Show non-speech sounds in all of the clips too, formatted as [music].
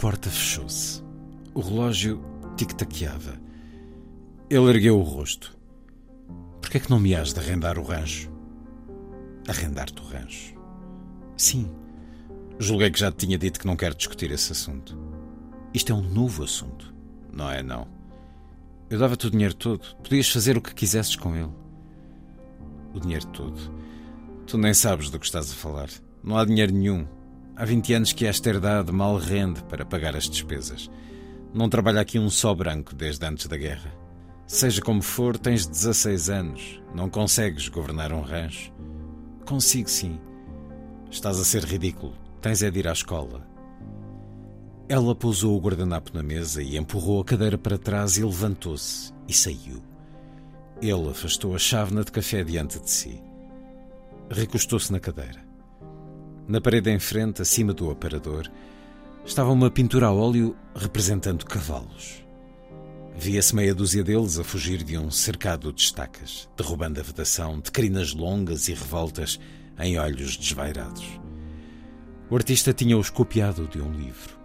Porta fechou-se. O relógio tic-taqueava. Ele ergueu o rosto. Por que é que não me has de arrendar o rancho? Arrendar-te o rancho? Sim. Julguei que já te tinha dito que não quero discutir esse assunto. Isto é um novo assunto. Não é, não. Eu dava-te o dinheiro todo. Podias fazer o que quisesses com ele. O dinheiro todo. Tu nem sabes do que estás a falar. Não há dinheiro nenhum. Há 20 anos que esta herdade mal rende para pagar as despesas. Não trabalha aqui um só branco desde antes da guerra. Seja como for, tens 16 anos. Não consegues governar um rancho. Consigo sim. Estás a ser ridículo. Tens é de ir à escola. Ela pousou o guardanapo na mesa e empurrou a cadeira para trás e levantou-se e saiu. Ele afastou a chávena de café diante de si. Recostou-se na cadeira. Na parede em frente, acima do aparador, estava uma pintura a óleo representando cavalos. Via-se meia dúzia deles a fugir de um cercado de estacas, derrubando a vedação de crinas longas e revoltas em olhos desvairados. O artista tinha-os copiado de um livro.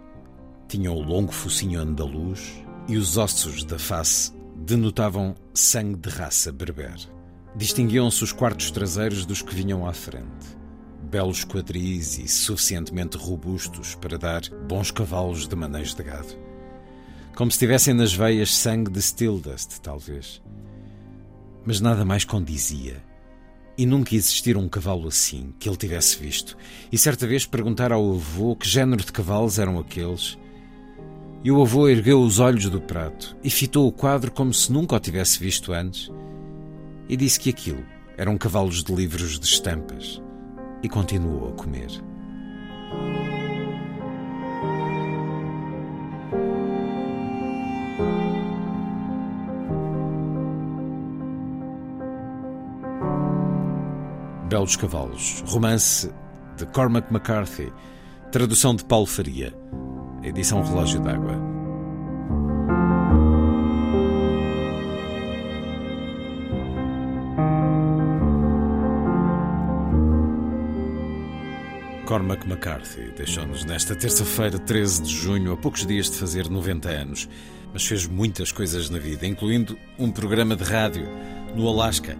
Tinha o longo focinho andaluz e os ossos da face denotavam sangue de raça berber. Distinguiam-se os quartos traseiros dos que vinham à frente. Belos quadris e suficientemente robustos para dar bons cavalos de manejo de gado. Como se tivessem nas veias sangue de Stildust, talvez. Mas nada mais condizia. E nunca existira um cavalo assim, que ele tivesse visto. E certa vez perguntar ao avô que género de cavalos eram aqueles. E o avô ergueu os olhos do prato e fitou o quadro como se nunca o tivesse visto antes. E disse que aquilo eram cavalos de livros de estampas. E continuou a comer. Belos Cavalos, romance de Cormac McCarthy, tradução de Paulo Faria, edição Relógio d'Água. Cormac McCarthy deixou-nos nesta terça-feira, 13 de junho, a poucos dias de fazer 90 anos, mas fez muitas coisas na vida, incluindo um programa de rádio no Alasca.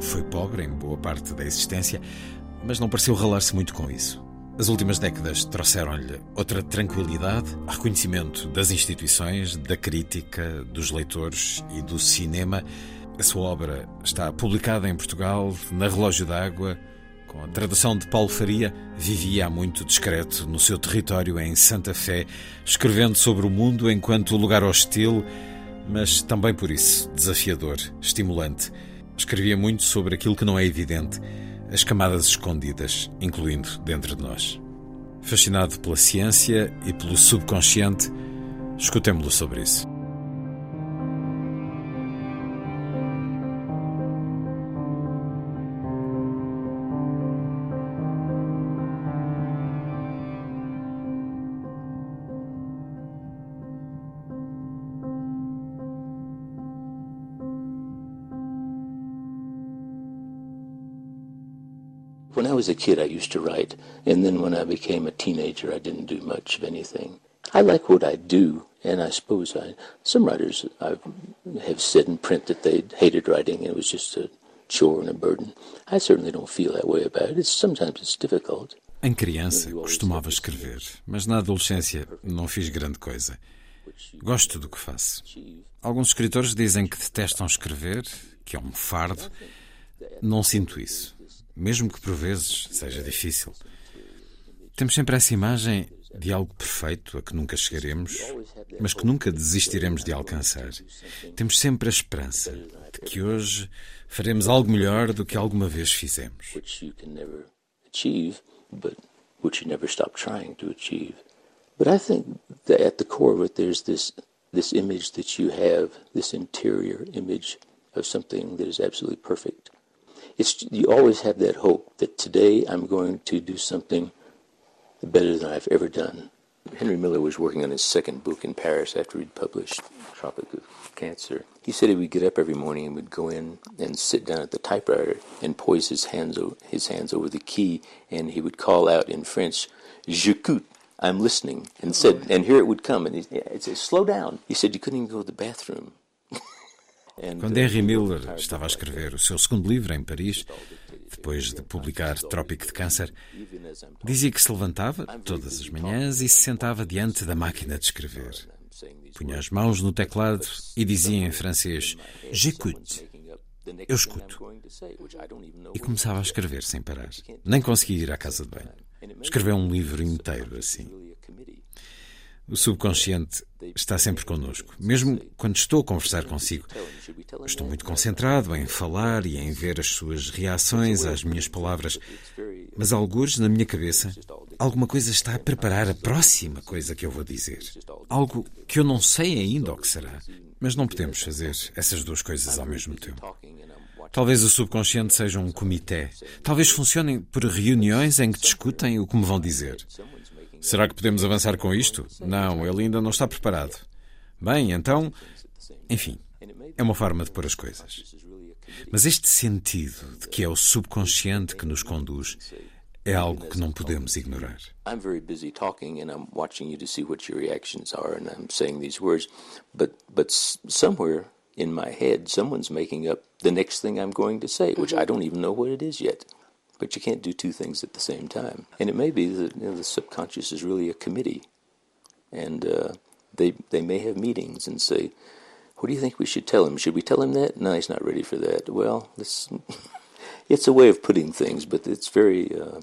Foi pobre em boa parte da existência, mas não pareceu ralar-se muito com isso. As últimas décadas trouxeram-lhe outra tranquilidade, reconhecimento das instituições, da crítica, dos leitores e do cinema. A sua obra está publicada em Portugal, na Relógio d'Água, com a tradução de Paulo Faria, vivia há muito discreto no seu território em Santa Fé, escrevendo sobre o mundo enquanto lugar hostil, mas também por isso desafiador, estimulante. Escrevia muito sobre aquilo que não é evidente, as camadas escondidas, incluindo dentro de nós. Fascinado pela ciência e pelo subconsciente, escutemo-lo sobre isso. When I was a kid, I used to write, and then when I became a teenager, I didn't do much of anything. I like what I do, and I suppose I, some writers I have said in print that they hated writing and it was just a chore and a burden. I certainly don't feel that way about it. It's, sometimes it's difficult. Em criança, costumava escrever, mas na adolescência não fiz grande coisa. Gosto do que faço. Alguns escritores dizem que detestam escrever, que é um fardo. Não sinto isso mesmo que por vezes seja difícil. Temos sempre essa imagem de algo perfeito a que nunca chegaremos, mas que nunca desistiremos de alcançar. Temos sempre a esperança de que hoje faremos algo melhor do que alguma vez fizemos. But I think that at the core of it, there's this this image that you have, this interior image of something that is absolutely perfect. It's you always have that hope that today I'm going to do something better than I've ever done. Henry Miller was working on his second book in Paris after he'd published Tropic of Cancer. He said he would get up every morning and would go in and sit down at the typewriter and poise his hands his hands over the key, and he would call out in French, "J'écoute." I'm listening, and said, oh, and here it would come, and he'd say, "Slow down." He said you couldn't even go to the bathroom. Quando Henry Miller estava a escrever o seu segundo livro em Paris, depois de publicar Trópico de Câncer, dizia que se levantava todas as manhãs e se sentava diante da máquina de escrever. Punha as mãos no teclado e dizia em francês: J'écoute. Eu escuto. E começava a escrever sem parar. Nem conseguia ir à casa de banho. Escreveu um livro inteiro assim. O subconsciente está sempre connosco, mesmo quando estou a conversar consigo. Estou muito concentrado em falar e em ver as suas reações às minhas palavras, mas alguns na minha cabeça, alguma coisa está a preparar a próxima coisa que eu vou dizer. Algo que eu não sei ainda o que será, mas não podemos fazer essas duas coisas ao mesmo tempo. Talvez o subconsciente seja um comitê. Talvez funcionem por reuniões em que discutem o que me vão dizer. Será que podemos avançar com isto? Não, ele ainda não está preparado. Bem, então. Enfim, é uma forma de pôr as coisas. Mas este sentido de que é o subconsciente que nos conduz é algo que não podemos ignorar. I'm very busy talking and I'm watching you to see what your reactions are and I'm saying these words, but but somewhere in my head someone's making up the next thing I'm going to say, which I don't even know what it is yet. But you can't do two things at the same time. And it may be that you know, the subconscious is really a committee. And uh, they, they may have meetings and say, What do you think we should tell him? Should we tell him that? No, he's not ready for that. Well, it's, [laughs] it's a way of putting things, but it's very, uh,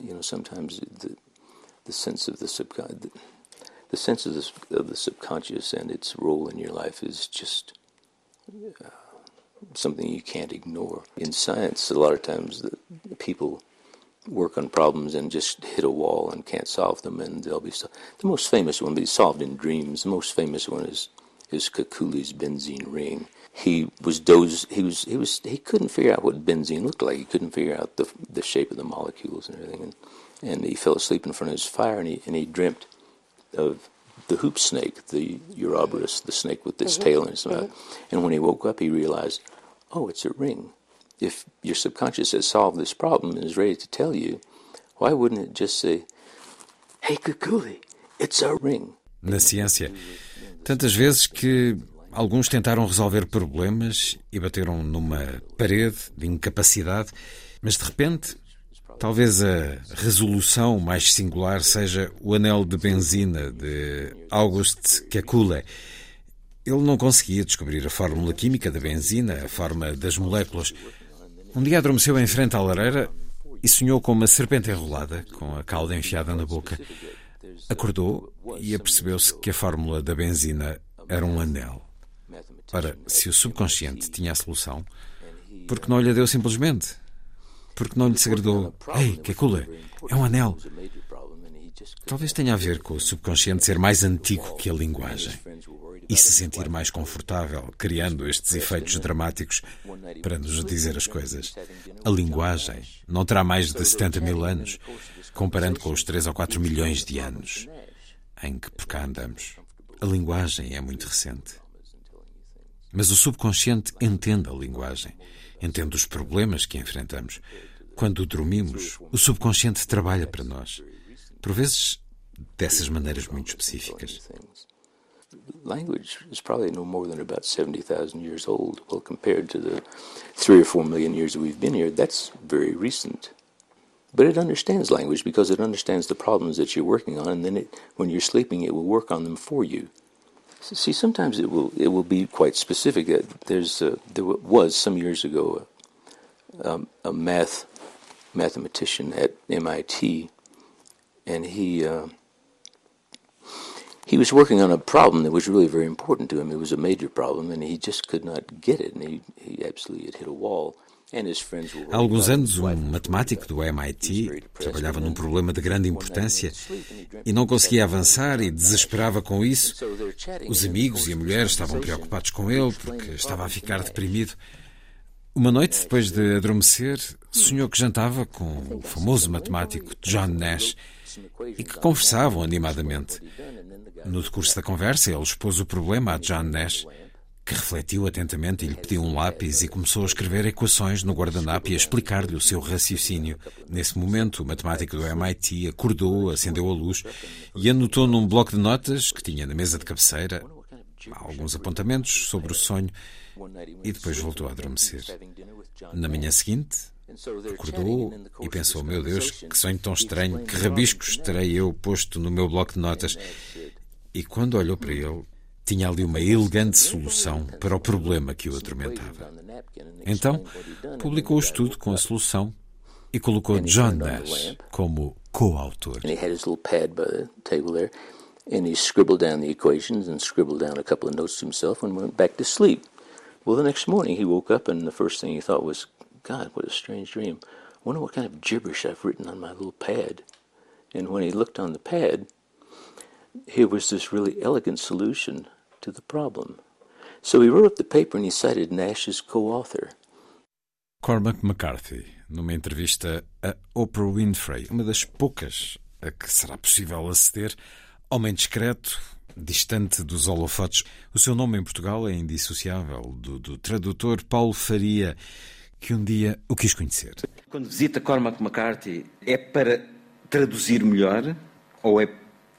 you know, sometimes the, the sense of the subconscious. The sense of the, of the subconscious and its role in your life is just uh, something you can't ignore. In science, a lot of times the people work on problems and just hit a wall and can't solve them, and they'll be so- the most famous one be solved in dreams. The most famous one is is Kekule's benzene ring. He was doze. He was he was he couldn't figure out what benzene looked like. He couldn't figure out the the shape of the molecules and everything, and and he fell asleep in front of his fire, and he and he dreamt of the hoop snake, the Ouroboros, the snake with its mm-hmm. tail in its mouth. Mm-hmm. And when he woke up, he realized, oh, it's a ring. If your subconscious has solved this problem and is ready to tell you, why wouldn't it just say, hey, Kukuli, it's a ring? Na ciência, tantas vezes que alguns tentaram resolver problemas e bateram numa parede de incapacidade, mas de repente Talvez a resolução mais singular seja o anel de benzina de August Kekule. Ele não conseguia descobrir a fórmula química da benzina, a forma das moléculas. Um dia adormeceu em frente à lareira e sonhou com uma serpente enrolada, com a cauda enfiada na boca. Acordou e apercebeu-se que a fórmula da benzina era um anel. Ora, se o subconsciente tinha a solução, por que não lhe deu simplesmente? porque não lhe segredou: Ei, que é É um anel. Talvez tenha a ver com o subconsciente ser mais antigo que a linguagem e se sentir mais confortável, criando estes efeitos dramáticos para nos dizer as coisas. A linguagem não terá mais de 70 mil anos, comparando com os 3 ou 4 milhões de anos em que por cá andamos. A linguagem é muito recente. Mas o subconsciente entende a linguagem entende os problemas que enfrentamos. Quando dormimos, o subconsciente trabalha para nós. Por vezes, dessas maneiras muito específicas. Language is probably no more than about 70,000 years old. Well, compared to the three or four million years that we've been here, that's very recent. But it understands language because it understands the problems that you're working on, and then it, when you're sleeping, it will work on them for you. See, sometimes it will it will be quite specific. There's uh, there was some years ago a, um, a math mathematician at MIT, and he uh, he was working on a problem that was really very important to him. It was a major problem, and he just could not get it, and he, he absolutely had hit a wall. Há alguns anos, um matemático do MIT trabalhava num problema de grande importância e não conseguia avançar e desesperava com isso. Os amigos e a mulher estavam preocupados com ele porque estava a ficar deprimido. Uma noite, depois de adormecer, sonhou que jantava com o famoso matemático John Nash e que conversavam animadamente. No decurso da conversa, ele expôs o problema a John Nash que refletiu atentamente e lhe pediu um lápis e começou a escrever equações no guardanapo e a explicar-lhe o seu raciocínio. Nesse momento, o matemático do MIT acordou, acendeu a luz e anotou num bloco de notas que tinha na mesa de cabeceira alguns apontamentos sobre o sonho e depois voltou a adormecer. Na manhã seguinte, acordou e pensou: Meu Deus, que sonho tão estranho, que rabiscos terei eu posto no meu bloco de notas. E quando olhou para ele, tinha ali uma elegante solução para o problema que o atormentava. Então, publicou o estudo com a solução e colocou John Nash como coautor. And he scribbled down the equations and scribbled down a couple of notes to himself and went back to sleep. Well, the next morning he woke up and the first thing he thought was, God, what a strange dream. I wonder what kind of gibberish I've written on my little pad. And when he looked on the pad, here was this really elegant solution to the problem. So he wrote up the paper and he cited Nash as co-author. Cormac McCarthy, numa entrevista a Oprah Winfrey, uma das poucas a que será possível aceder, homem discreto, distante dos holofotes. O seu nome em Portugal é indissociável do, do tradutor Paulo Faria, que um dia o quis conhecer. Quando visita Cormac McCarthy, é para traduzir melhor ou é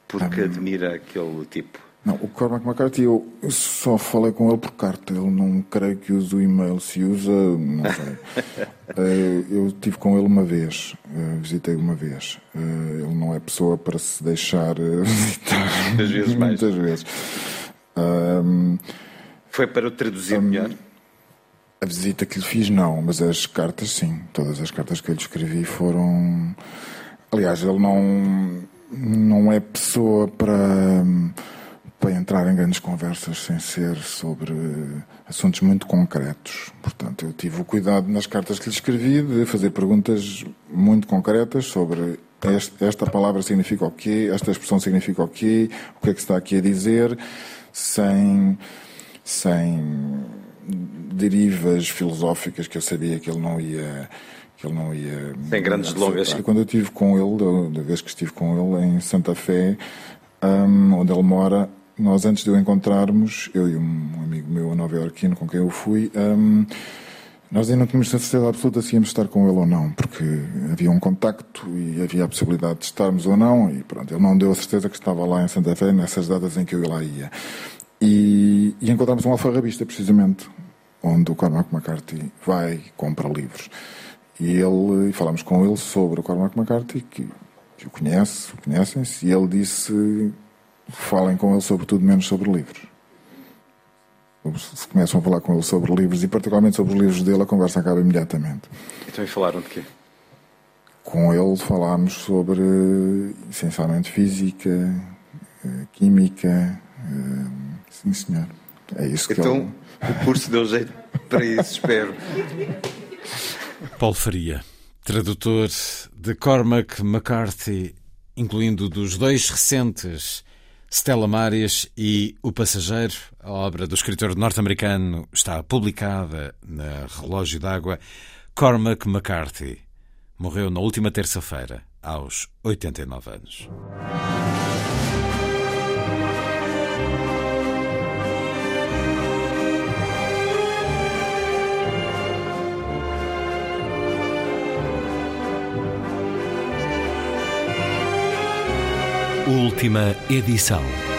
porque ah, admira aquele tipo? Não, o Cormac McCarthy eu só falei com ele por carta. Ele não creio que use o e-mail. Se usa, não sei. [laughs] Eh, eu tive com ele uma vez, eh, visitei uma vez. Eh, ele não é pessoa para se deixar [laughs] visitar muitas vezes. Mais. Muitas vezes. Foi para o traduzir um, melhor? A visita que lhe fiz, não, mas as cartas, sim. Todas as cartas que eu lhe escrevi foram. Aliás, ele não, não é pessoa para para entrar em grandes conversas sem ser sobre assuntos muito concretos. Portanto, eu tive o cuidado nas cartas que lhe escrevi de fazer perguntas muito concretas sobre esta palavra significa o quê, esta expressão significa o quê, o que é que está aqui a dizer, sem, sem derivas filosóficas que eu sabia que ele não ia que ele não ia sem grandes delongas quando eu estive com ele da vez que estive com ele em Santa Fé um, onde ele mora nós antes de o encontrarmos, eu e um amigo meu nova-iorquino com quem eu fui, um, nós ainda não tínhamos certeza absoluta se íamos estar com ele ou não, porque havia um contacto e havia a possibilidade de estarmos ou não, e pronto, ele não deu a certeza que estava lá em Santa Fé nessas datas em que eu lá ia. E, e encontramos um alfarrabista, precisamente, onde o Cormac McCarthy vai e compra livros. E ele, e falamos com ele sobre o Cormac McCarthy, que, que o conhece, conhecem-se, e ele disse falem com ele sobre tudo menos sobre livros. Se começam a falar com ele sobre livros e particularmente sobre os livros dele, a conversa acaba imediatamente. Então e falaram de quê? Com ele falámos sobre essencialmente física, eh, química, eh, sim senhor. É isso que então, ele... o curso deu jeito para isso, espero. Paulo Faria, tradutor de Cormac McCarthy, incluindo dos dois recentes Stella Maris e O Passageiro, a obra do escritor norte-americano, está publicada na Relógio d'Água. Cormac McCarthy morreu na última terça-feira, aos 89 anos. Última edição.